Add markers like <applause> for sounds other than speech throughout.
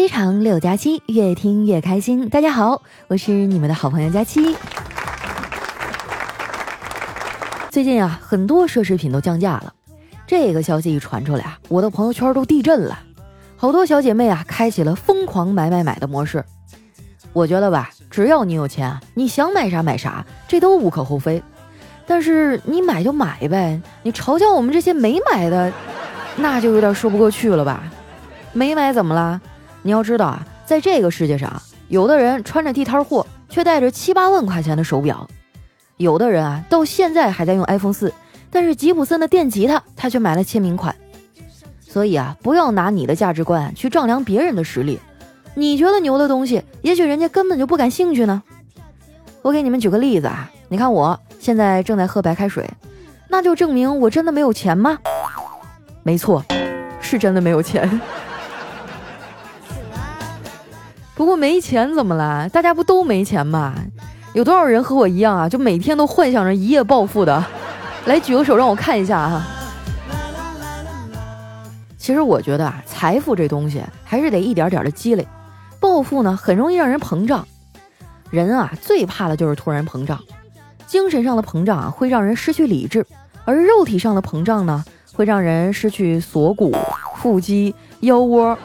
非常六加七，越听越开心。大家好，我是你们的好朋友佳期。最近啊，很多奢侈品都降价了。这个消息一传出来啊，我的朋友圈都地震了，好多小姐妹啊，开启了疯狂买买买的模式。我觉得吧，只要你有钱，你想买啥买啥，这都无可厚非。但是你买就买呗，你嘲笑我们这些没买的，那就有点说不过去了吧？没买怎么了？你要知道啊，在这个世界上，有的人穿着地摊货，却带着七八万块钱的手表；有的人啊，到现在还在用 iPhone 四，但是吉普森的电吉他他却买了签名款。所以啊，不要拿你的价值观去丈量别人的实力。你觉得牛的东西，也许人家根本就不感兴趣呢。我给你们举个例子啊，你看我。现在正在喝白开水，那就证明我真的没有钱吗？没错，是真的没有钱。不过没钱怎么了？大家不都没钱吗？有多少人和我一样啊？就每天都幻想着一夜暴富的？来举个手让我看一下啊。其实我觉得啊，财富这东西还是得一点点的积累，暴富呢很容易让人膨胀。人啊最怕的就是突然膨胀。精神上的膨胀啊，会让人失去理智；而肉体上的膨胀呢，会让人失去锁骨、腹肌、腰窝，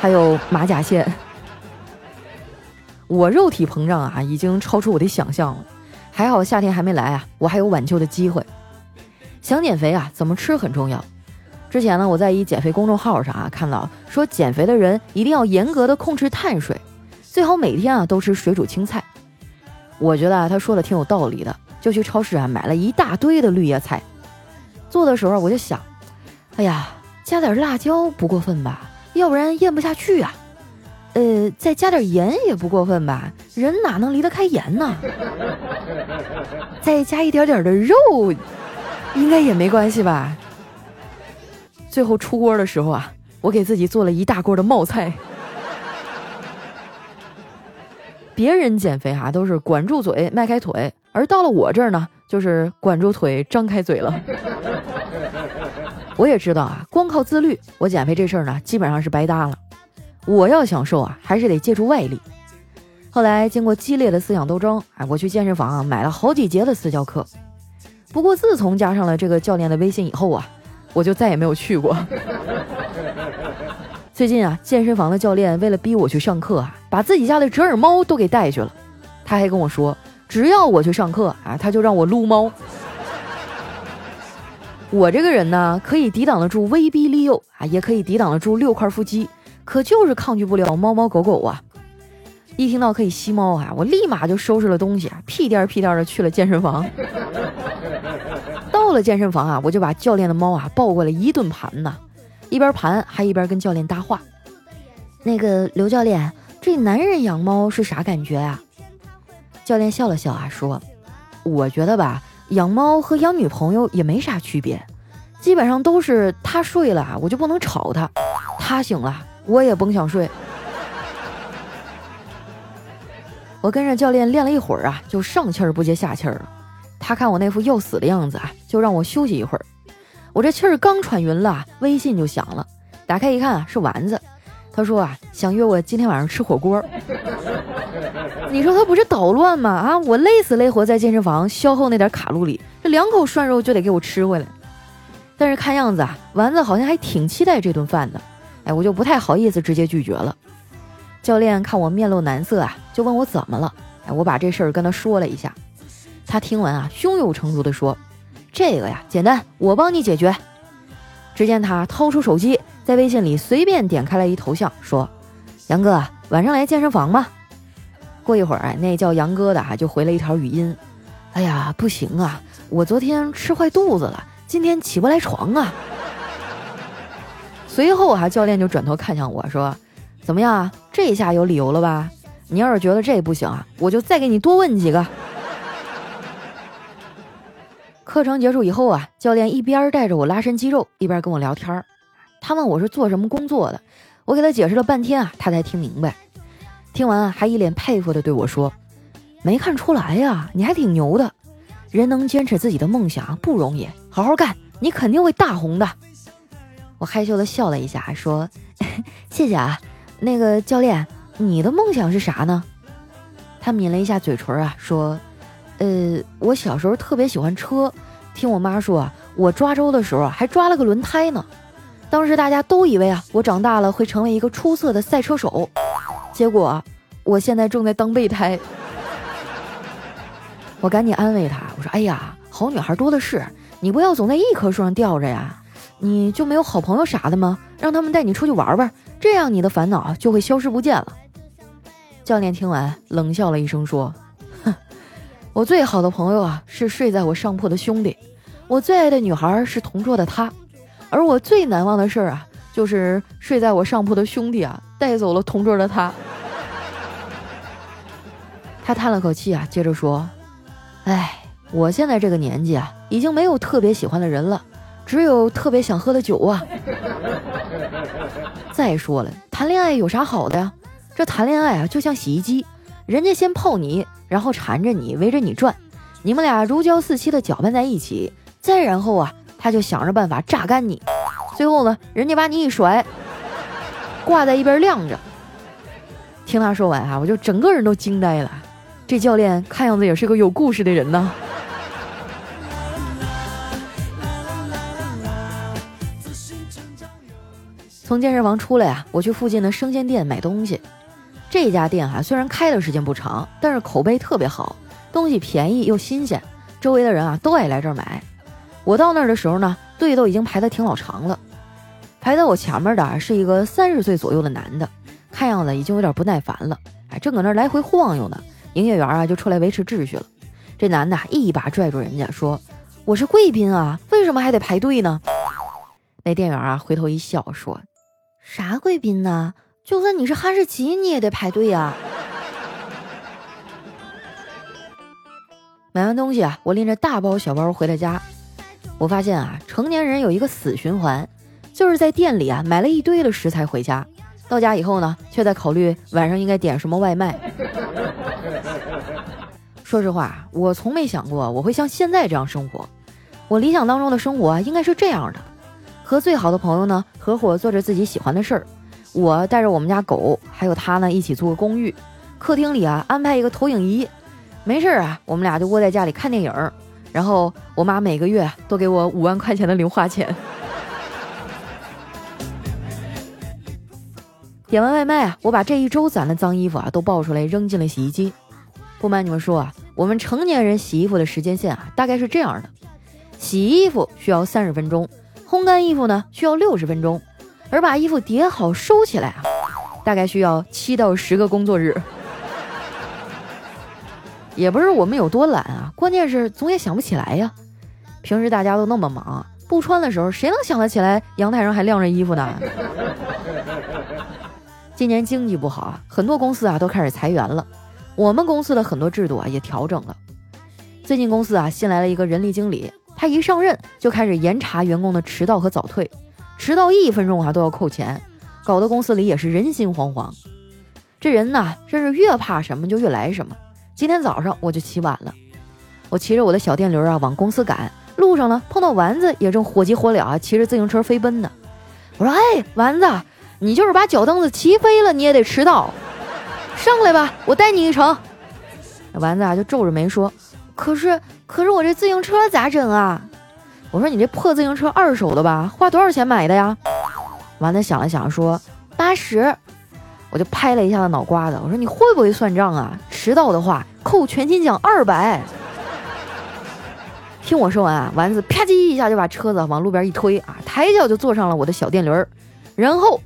还有马甲线。我肉体膨胀啊，已经超出我的想象了。还好夏天还没来啊，我还有挽救的机会。想减肥啊，怎么吃很重要。之前呢，我在一减肥公众号上啊看到说，减肥的人一定要严格的控制碳水，最好每天啊都吃水煮青菜。我觉得啊，他说的挺有道理的。就去超市啊，买了一大堆的绿叶菜。做的时候我就想，哎呀，加点辣椒不过分吧？要不然咽不下去啊。呃，再加点盐也不过分吧？人哪能离得开盐呢？再加一点点的肉，应该也没关系吧？最后出锅的时候啊，我给自己做了一大锅的冒菜。别人减肥哈都是管住嘴，迈开腿。而到了我这儿呢，就是管住腿，张开嘴了。我也知道啊，光靠自律，我减肥这事儿呢，基本上是白搭了。我要想瘦啊，还是得借助外力。后来经过激烈的思想斗争，哎，我去健身房啊买了好几节的私教课。不过自从加上了这个教练的微信以后啊，我就再也没有去过。<laughs> 最近啊，健身房的教练为了逼我去上课啊，把自己家的折耳猫都给带去了。他还跟我说。只要我去上课啊，他就让我撸猫。我这个人呢，可以抵挡得住威逼利诱啊，也可以抵挡得住六块腹肌，可就是抗拒不了猫猫狗狗啊。一听到可以吸猫啊，我立马就收拾了东西啊，屁颠屁颠的去了健身房。<laughs> 到了健身房啊，我就把教练的猫啊抱过来一顿盘呐，一边盘还一边跟教练搭话。那个刘教练，这男人养猫是啥感觉啊？教练笑了笑啊，说：“我觉得吧，养猫和养女朋友也没啥区别，基本上都是他睡了，我就不能吵他；他醒了，我也甭想睡。”我跟着教练练了一会儿啊，就上气儿不接下气儿了。他看我那副要死的样子啊，就让我休息一会儿。我这气儿刚喘匀了，微信就响了，打开一看是丸子。他说啊，想约我今天晚上吃火锅。你说他不是捣乱吗？啊，我累死累活在健身房消耗那点卡路里，这两口涮肉就得给我吃回来。但是看样子啊，丸子好像还挺期待这顿饭的。哎，我就不太好意思直接拒绝了。教练看我面露难色啊，就问我怎么了。哎，我把这事儿跟他说了一下。他听完啊，胸有成竹地说：“这个呀，简单，我帮你解决。”只见他掏出手机。在微信里随便点开了一头像，说：“杨哥，晚上来健身房吗？”过一会儿，哎，那叫杨哥的哈就回了一条语音：“哎呀，不行啊，我昨天吃坏肚子了，今天起不来床啊。”随后啊，教练就转头看向我说：“怎么样啊，这下有理由了吧？你要是觉得这不行啊，我就再给你多问几个。<laughs> ”课程结束以后啊，教练一边带着我拉伸肌肉，一边跟我聊天儿。他问我是做什么工作的，我给他解释了半天啊，他才听明白。听完啊，还一脸佩服的对我说：“没看出来呀，你还挺牛的。人能坚持自己的梦想不容易，好好干，你肯定会大红的。”我害羞的笑了一下，说：“ <laughs> 谢谢啊，那个教练，你的梦想是啥呢？他抿了一下嘴唇啊，说：“呃，我小时候特别喜欢车，听我妈说啊，我抓周的时候还抓了个轮胎呢。当时大家都以为啊，我长大了会成为一个出色的赛车手，结果我现在正在当备胎。”我赶紧安慰他，我说：“哎呀，好女孩多的是，你不要总在一棵树上吊着呀。你就没有好朋友啥的吗？让他们带你出去玩玩，这样你的烦恼就会消失不见了。”教练听完冷笑了一声，说：“哼，<laughs> 我最好的朋友啊是睡在我上铺的兄弟，我最爱的女孩是同桌的他，而我最难忘的事儿啊，就是睡在我上铺的兄弟啊带走了同桌的他。<laughs> ”他叹了口气啊，接着说：“哎，我现在这个年纪啊，已经没有特别喜欢的人了，只有特别想喝的酒啊。<laughs> 再说了，谈恋爱有啥好的呀？”这谈恋爱啊，就像洗衣机，人家先泡你，然后缠着你，围着你转，你们俩如胶似漆的搅拌在一起，再然后啊，他就想着办法榨干你，最后呢，人家把你一甩，挂在一边晾着。听他说完啊，我就整个人都惊呆了。这教练看样子也是个有故事的人呢。从健身房出来呀，我去附近的生鲜店买东西。这家店哈虽然开的时间不长，但是口碑特别好，东西便宜又新鲜，周围的人啊都爱来这儿买。我到那儿的时候呢，队都已经排得挺老长了。排在我前面的是一个三十岁左右的男的，看样子已经有点不耐烦了，哎，正搁那儿来回晃悠呢。营业员啊就出来维持秩序了。这男的一把拽住人家说：“我是贵宾啊，为什么还得排队呢？”那店员啊回头一笑说：“啥贵宾呢？”就算你是哈士奇，你也得排队呀。买完东西啊，我拎着大包小包回了家。我发现啊，成年人有一个死循环，就是在店里啊买了一堆的食材回家，到家以后呢，却在考虑晚上应该点什么外卖。说实话，我从没想过我会像现在这样生活。我理想当中的生活应该是这样的：和最好的朋友呢，合伙做着自己喜欢的事儿。我带着我们家狗，还有他呢，一起租个公寓，客厅里啊安排一个投影仪，没事啊，我们俩就窝在家里看电影，然后我妈每个月都给我五万块钱的零花钱。点完外卖啊，我把这一周攒的脏衣服啊都抱出来扔进了洗衣机。不瞒你们说啊，我们成年人洗衣服的时间线啊大概是这样的：洗衣服需要三十分钟，烘干衣服呢需要六十分钟。而把衣服叠好收起来啊，大概需要七到十个工作日。也不是我们有多懒啊，关键是总也想不起来呀。平时大家都那么忙，不穿的时候谁能想得起来阳台上还晾着衣服呢？<laughs> 今年经济不好啊，很多公司啊都开始裁员了。我们公司的很多制度啊也调整了。最近公司啊新来了一个人力经理，他一上任就开始严查员工的迟到和早退。迟到一分钟啊都要扣钱，搞得公司里也是人心惶惶。这人呐，真是越怕什么就越来什么。今天早上我就起晚了，我骑着我的小电驴啊往公司赶，路上呢碰到丸子也正火急火燎啊骑着自行车飞奔呢。我说：“哎，丸子，你就是把脚蹬子骑飞了，你也得迟到。上来吧，我带你一程。”丸子啊就皱着眉说：“可是，可是我这自行车咋整啊？”我说你这破自行车二手的吧？花多少钱买的呀？丸子想了想说八十。我就拍了一下子脑瓜子，我说你会不会算账啊？迟到的话扣全勤奖二百。<laughs> 听我说完啊，丸子啪叽一下就把车子往路边一推啊，抬脚就坐上了我的小电驴儿，然后，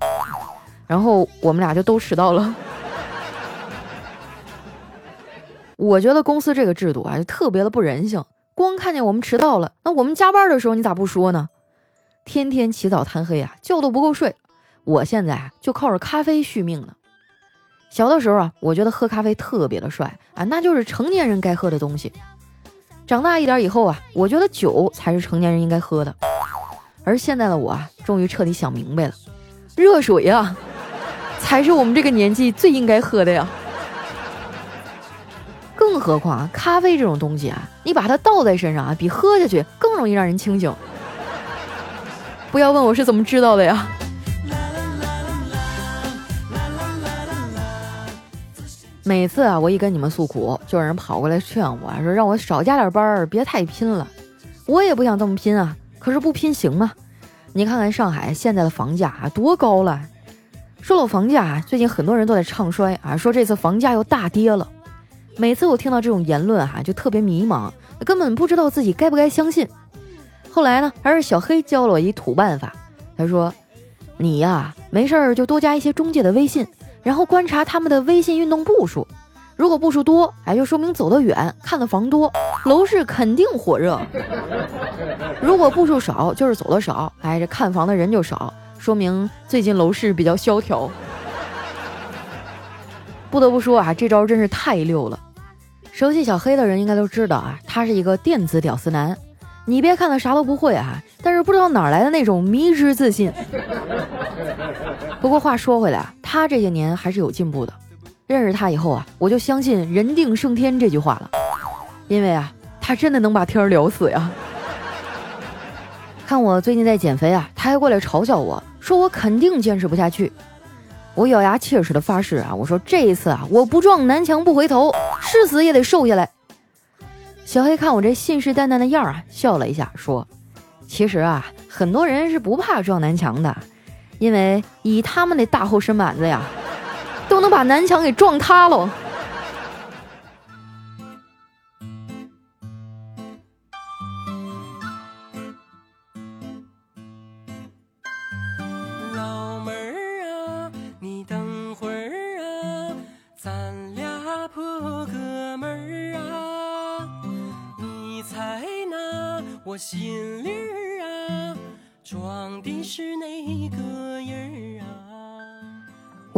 然后我们俩就都迟到了。我觉得公司这个制度啊，就特别的不人性。光看见我们迟到了，那我们加班的时候你咋不说呢？天天起早贪黑啊，觉都不够睡。我现在啊就靠着咖啡续命呢。小的时候啊，我觉得喝咖啡特别的帅啊，那就是成年人该喝的东西。长大一点以后啊，我觉得酒才是成年人应该喝的。而现在的我啊，终于彻底想明白了，热水啊，才是我们这个年纪最应该喝的呀。更何况啊咖啡这种东西啊，你把它倒在身上啊，比喝下去更容易让人清醒。不要问我是怎么知道的呀。每次啊，我一跟你们诉苦，就有人跑过来劝我说让我少加点班儿，别太拼了。我也不想这么拼啊，可是不拼行吗？你看看上海现在的房价啊，多高了。说到房价，最近很多人都在唱衰啊，说这次房价又大跌了。每次我听到这种言论哈，就特别迷茫，根本不知道自己该不该相信。后来呢，还是小黑教了我一土办法。他说：“你呀，没事儿就多加一些中介的微信，然后观察他们的微信运动步数。如果步数多，哎，就说明走得远，看的房多，楼市肯定火热；如果步数少，就是走的少，哎，这看房的人就少。”说明最近楼市比较萧条。不得不说啊，这招真是太溜了。熟悉小黑的人应该都知道啊，他是一个电子屌丝男。你别看他啥都不会啊，但是不知道哪来的那种迷之自信。不过话说回来啊，他这些年还是有进步的。认识他以后啊，我就相信“人定胜天”这句话了，因为啊，他真的能把天聊死呀。看我最近在减肥啊，他还过来嘲笑我。说我肯定坚持不下去，我咬牙切齿的发誓啊！我说这一次啊，我不撞南墙不回头，誓死也得瘦下来。小黑看我这信誓旦旦的样儿啊，笑了一下，说：“其实啊，很多人是不怕撞南墙的，因为以他们那大后身板子呀，都能把南墙给撞塌喽。”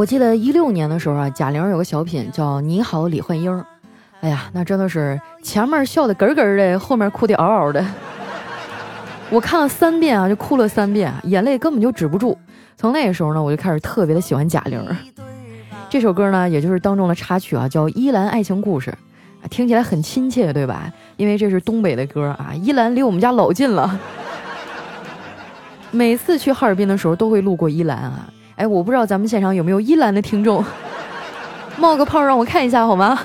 记得一六年的时候啊，贾玲有个小品叫《你好，李焕英》。哎呀，那真的是前面笑的咯咯的，后面哭的嗷嗷的。我看了三遍啊，就哭了三遍，眼泪根本就止不住。从那个时候呢，我就开始特别的喜欢贾玲。这首歌呢，也就是当中的插曲啊，叫《依兰爱情故事》。听起来很亲切，对吧？因为这是东北的歌啊，依兰离我们家老近了。每次去哈尔滨的时候都会路过依兰啊。哎，我不知道咱们现场有没有依兰的听众，冒个泡让我看一下好吗？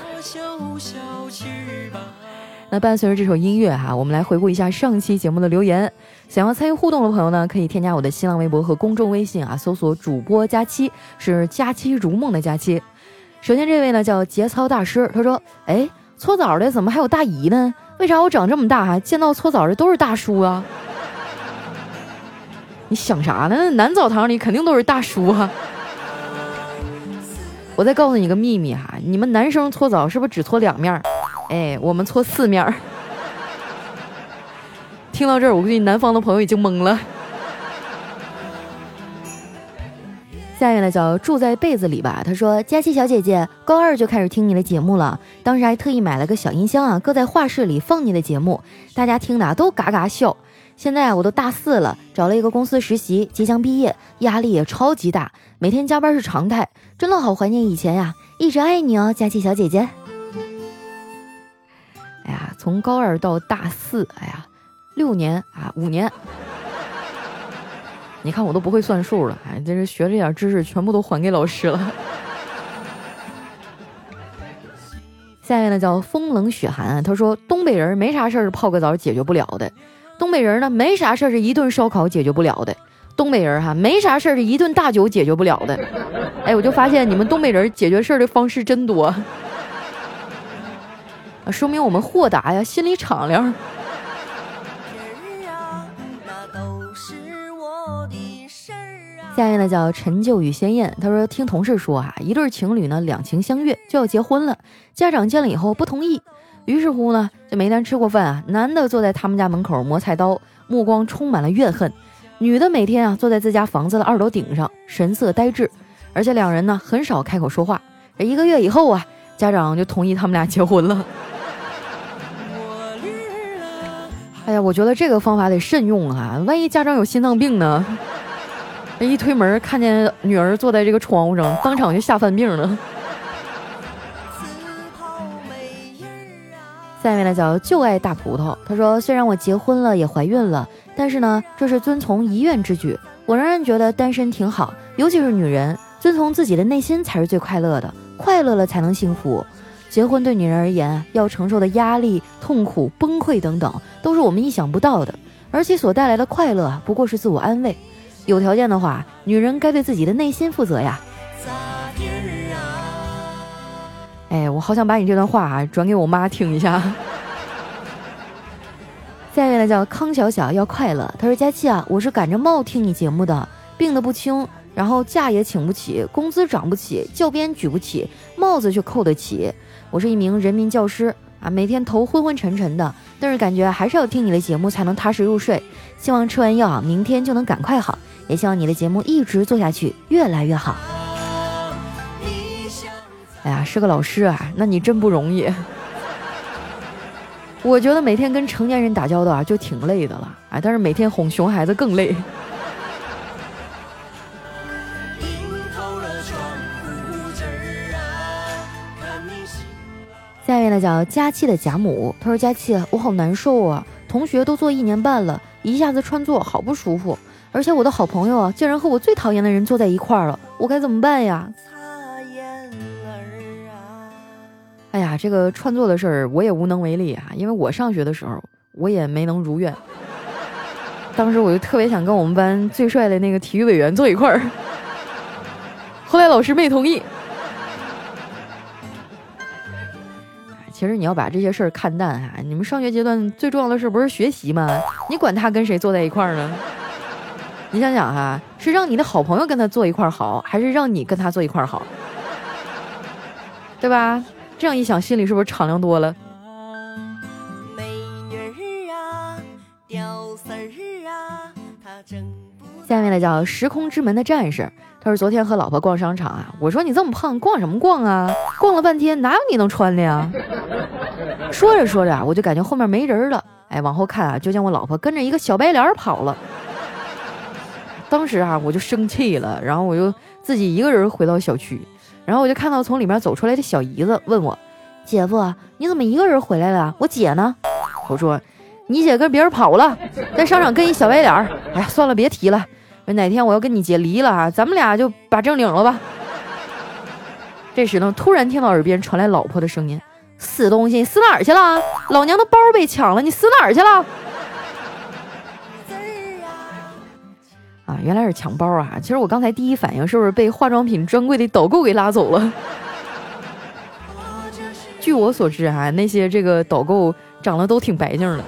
那伴随着这首音乐哈，我们来回顾一下上期节目的留言。想要参与互动的朋友呢，可以添加我的新浪微博和公众微信啊，搜索主播佳期，是佳期如梦的佳期。首先这位呢叫节操大师，他说：“哎。”搓澡的怎么还有大姨呢？为啥我长这么大哈见到搓澡的都是大叔啊？你想啥呢？男澡堂里肯定都是大叔啊！我再告诉你个秘密哈，你们男生搓澡是不是只搓两面？哎，我们搓四面。听到这儿，我估计南方的朋友已经懵了。下面呢叫住在被子里吧。他说：“佳琪小姐姐，高二就开始听你的节目了，当时还特意买了个小音箱啊，搁在画室里放你的节目，大家听的都嘎嘎笑。现在啊，我都大四了，找了一个公司实习，即将毕业，压力也超级大，每天加班是常态，真的好怀念以前呀！一直爱你哦，佳琪小姐姐。哎呀，从高二到大四，哎呀，六年啊，五年。”你看我都不会算数了，哎，这是学这点知识全部都还给老师了。下面呢叫风冷雪寒，他说东北人没啥事儿泡个澡解决不了的，东北人呢没啥事儿是一顿烧烤解决不了的，东北人哈没啥事儿是一顿大酒解决不了的。<laughs> 哎，我就发现你们东北人解决事儿的方式真多，啊，说明我们豁达呀，心里敞亮。下一位呢叫陈旧与鲜艳，他说听同事说啊，一对情侣呢两情相悦就要结婚了，家长见了以后不同意，于是乎呢就没单吃过饭啊，男的坐在他们家门口磨菜刀，目光充满了怨恨，女的每天啊坐在自家房子的二楼顶上，神色呆滞，而且两人呢很少开口说话。一个月以后啊，家长就同意他们俩结婚了。哎呀，我觉得这个方法得慎用啊，万一家长有心脏病呢？<laughs> 一推门，看见女儿坐在这个窗户上，当场就吓犯病了。下面呢叫就爱大葡萄，他说：“虽然我结婚了，也怀孕了，但是呢，这是遵从遗愿之举。我仍然觉得单身挺好，尤其是女人，遵从自己的内心才是最快乐的。快乐了才能幸福。结婚对女人而言，要承受的压力、痛苦、崩溃等等，都是我们意想不到的。而其所带来的快乐，不过是自我安慰。有条件的话，女人该对自己的内心负责呀。哎，我好想把你这段话啊转给我妈听一下。<laughs> 下一位呢叫康小小，要快乐。他说：“佳期啊，我是赶着冒听你节目的，病得不轻，然后假也请不起，工资涨不起，教鞭举不起，帽子却扣得起。我是一名人民教师啊，每天头昏昏沉沉的，但是感觉还是要听你的节目才能踏实入睡。希望吃完药啊，明天就能赶快好，也希望你的节目一直做下去，越来越好。”哎呀，是个老师啊，那你真不容易。<laughs> 我觉得每天跟成年人打交道啊，就挺累的了啊，但是每天哄熊孩子更累。下一位呢叫佳期的贾母，他说：“佳期，我好难受啊，同学都做一年半了，一下子串座好不舒服，而且我的好朋友啊，竟然和我最讨厌的人坐在一块儿了，我该怎么办呀？”哎呀，这个串座的事儿我也无能为力啊，因为我上学的时候我也没能如愿。当时我就特别想跟我们班最帅的那个体育委员坐一块儿，后来老师没同意。其实你要把这些事儿看淡哈，你们上学阶段最重要的事不是学习吗？你管他跟谁坐在一块儿呢？你想想哈，是让你的好朋友跟他坐一块儿好，还是让你跟他坐一块儿好？对吧？这样一想，心里是不是敞亮多了？下面的叫时空之门的战士，他说昨天和老婆逛商场啊，我说你这么胖，逛什么逛啊？逛了半天，哪有你能穿的呀？说着说着啊，我就感觉后面没人了，哎，往后看啊，就见我老婆跟着一个小白脸跑了。当时啊，我就生气了，然后我就自己一个人回到小区。然后我就看到从里面走出来的小姨子问我：“姐夫，你怎么一个人回来了？我姐呢？”我说：“你姐跟别人跑了，在商场跟一小白脸儿。”哎呀，算了，别提了。哪天我要跟你姐离了啊，咱们俩就把证领了吧。这时呢，突然听到耳边传来老婆的声音：“死东西，你死哪儿去了？老娘的包被抢了，你死哪儿去了？”啊，原来是抢包啊！其实我刚才第一反应是不是被化妆品专柜的导购给拉走了？<laughs> 据我所知哈，那些这个导购长得都挺白净的，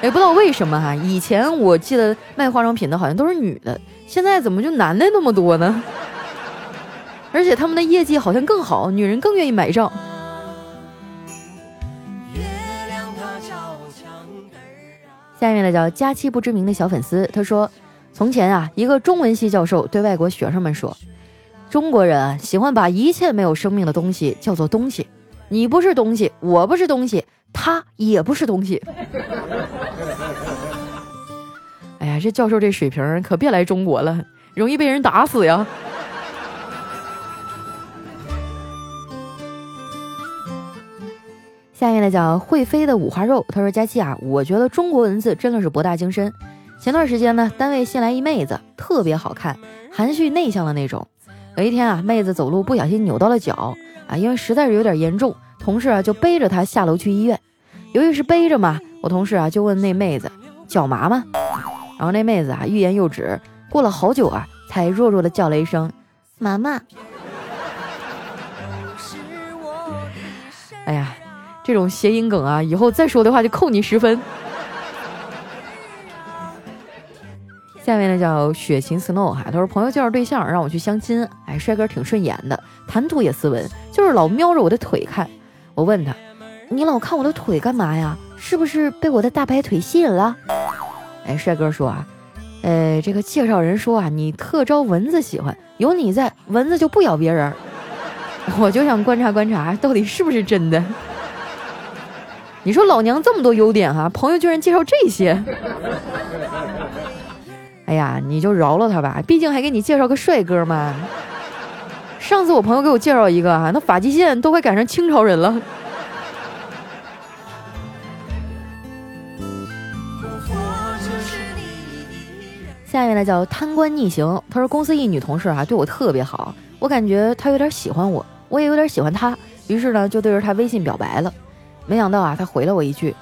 也不知道为什么哈。以前我记得卖化妆品的好像都是女的，现在怎么就男的那么多呢？<laughs> 而且他们的业绩好像更好，女人更愿意买账。下面呢叫佳期不知名的小粉丝，他说。从前啊，一个中文系教授对外国学生们说：“中国人喜欢把一切没有生命的东西叫做东西。你不是东西，我不是东西，他也不是东西。” <laughs> 哎呀，这教授这水平可别来中国了，容易被人打死呀！下面呢叫会飞的五花肉，他说：“佳期啊，我觉得中国文字真的是博大精深。”前段时间呢，单位新来一妹子，特别好看，含蓄内向的那种。有一天啊，妹子走路不小心扭到了脚啊，因为实在是有点严重，同事啊就背着她下楼去医院。由于是背着嘛，我同事啊就问那妹子脚麻吗？然后那妹子啊欲言又止，过了好久啊，才弱弱的叫了一声妈妈。哎呀，这种谐音梗啊，以后再说的话就扣你十分。下面呢叫雪晴 snow 哈，他说朋友介绍对象让我去相亲，哎，帅哥挺顺眼的，谈吐也斯文，就是老瞄着我的腿看。我问他，你老看我的腿干嘛呀？是不是被我的大白腿吸引了？哎，帅哥说啊，呃，这个介绍人说啊，你特招蚊子喜欢，有你在，蚊子就不咬别人。<laughs> 我就想观察观察，到底是不是真的？你说老娘这么多优点哈，朋友居然介绍这些。哎呀，你就饶了他吧，毕竟还给你介绍个帅哥嘛。上次我朋友给我介绍一个啊，那发际线都快赶上清朝人了。下面呢叫贪官逆行，他说公司一女同事啊对我特别好，我感觉她有点喜欢我，我也有点喜欢她，于是呢就对着她微信表白了。没想到啊，他回了我一句：“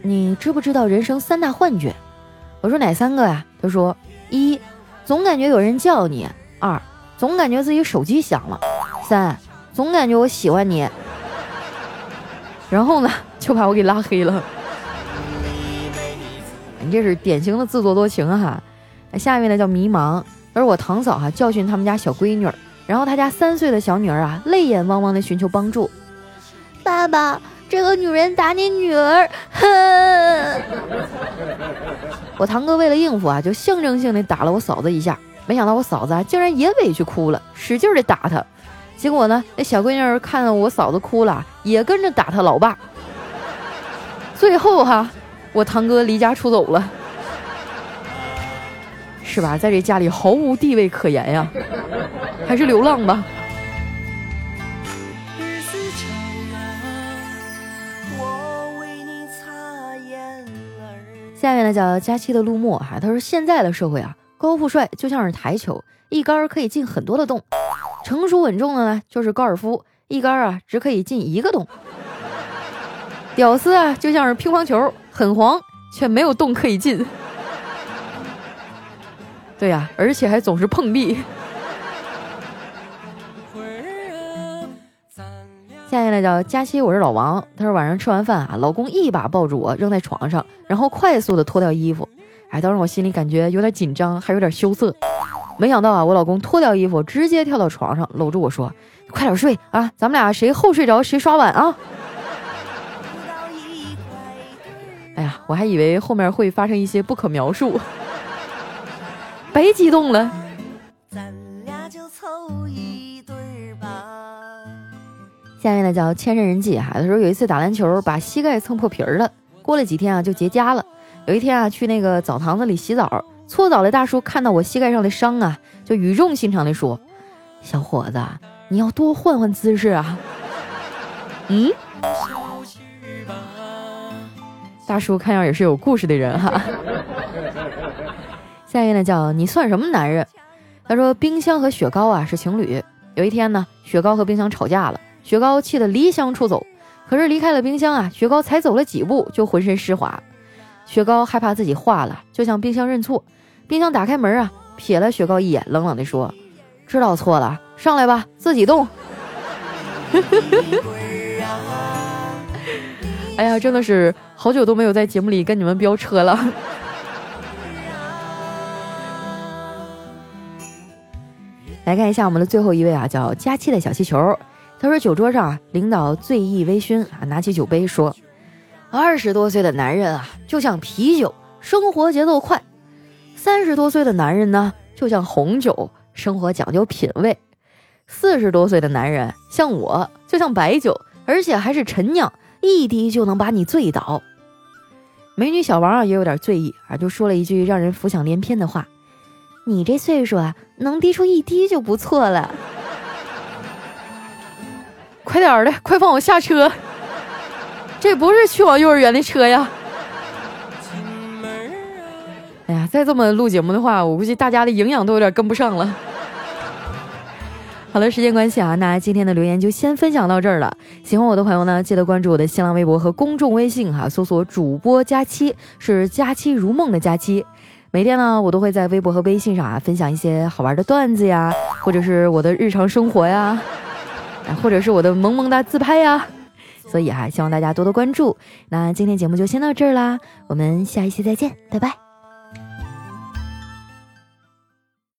你知不知道人生三大幻觉？”我说哪三个呀？他说：一，总感觉有人叫你；二，总感觉自己手机响了；三，总感觉我喜欢你。然后呢，<laughs> 就把我给拉黑了。你这是典型的自作多情哈。下面呢叫迷茫，而我堂嫂哈教训他们家小闺女，然后他家三岁的小女儿啊泪眼汪汪的寻求帮助。爸爸，这个女人打你女儿，哼！<laughs> 我堂哥为了应付啊，就象征性的打了我嫂子一下，没想到我嫂子啊竟然也委屈哭了，使劲的打他。结果呢，那小闺女儿看到我嫂子哭了，也跟着打他老爸。最后哈，我堂哥离家出走了。是吧，在这家里毫无地位可言呀，还是流浪吧。下面呢叫佳期的陆墨哈，他说现在的社会啊，高富帅就像是台球，一杆可以进很多的洞；成熟稳重的呢就是高尔夫，一杆啊只可以进一个洞。屌丝啊就像是乒乓球，很黄却没有洞可以进。<laughs> 对呀，而且还总是碰壁。下面呢叫佳期，我是老王。他说晚上吃完饭啊，老公一把抱住我，扔在床上，然后快速的脱掉衣服。哎，当时我心里感觉有点紧张，还有点羞涩。没想到啊，我老公脱掉衣服，直接跳到床上，搂住我说：“快点睡啊，咱们俩谁后睡着谁刷碗啊！”哎呀，我还以为后面会发生一些不可描述。<laughs> 别激动了。下面呢叫千人人记哈，他说有一次打篮球把膝盖蹭破皮儿了，过了几天啊就结痂了。有一天啊去那个澡堂子里洗澡，搓澡的大叔看到我膝盖上的伤啊，就语重心长的说：“小伙子，你要多换换姿势啊。”嗯，大叔看样也是有故事的人哈。下一位呢叫你算什么男人？他说冰箱和雪糕啊是情侣。有一天呢，雪糕和冰箱吵架了，雪糕气得离乡出走。可是离开了冰箱啊，雪糕才走了几步就浑身湿滑。雪糕害怕自己化了，就向冰箱认错。冰箱打开门啊，瞥了雪糕一眼，冷冷地说：“知道错了，上来吧，自己动。<laughs> ”哎呀，真的是好久都没有在节目里跟你们飙车了。<laughs> 来看一下我们的最后一位啊，叫佳期的小气球。他说：“酒桌上啊，领导醉意微醺啊，拿起酒杯说，二十多岁的男人啊，就像啤酒，生活节奏快；三十多岁的男人呢，就像红酒，生活讲究品味；四十多岁的男人像我，就像白酒，而且还是陈酿，一滴就能把你醉倒。”美女小王啊，也有点醉意啊，就说了一句让人浮想联翩的话。你这岁数啊，能滴出一滴就不错了。快点的，快放我下车！这不是去往幼儿园的车呀！哎呀，再这么录节目的话，我估计大家的营养都有点跟不上了。好了，时间关系啊，那今天的留言就先分享到这儿了。喜欢我的朋友呢，记得关注我的新浪微博和公众微信哈，搜索主播佳期，是佳期如梦的佳期。每天呢，我都会在微博和微信上啊分享一些好玩的段子呀，或者是我的日常生活呀，或者是我的萌萌哒自拍呀，所以哈，希望大家多多关注。那今天节目就先到这儿啦，我们下一期再见，拜拜。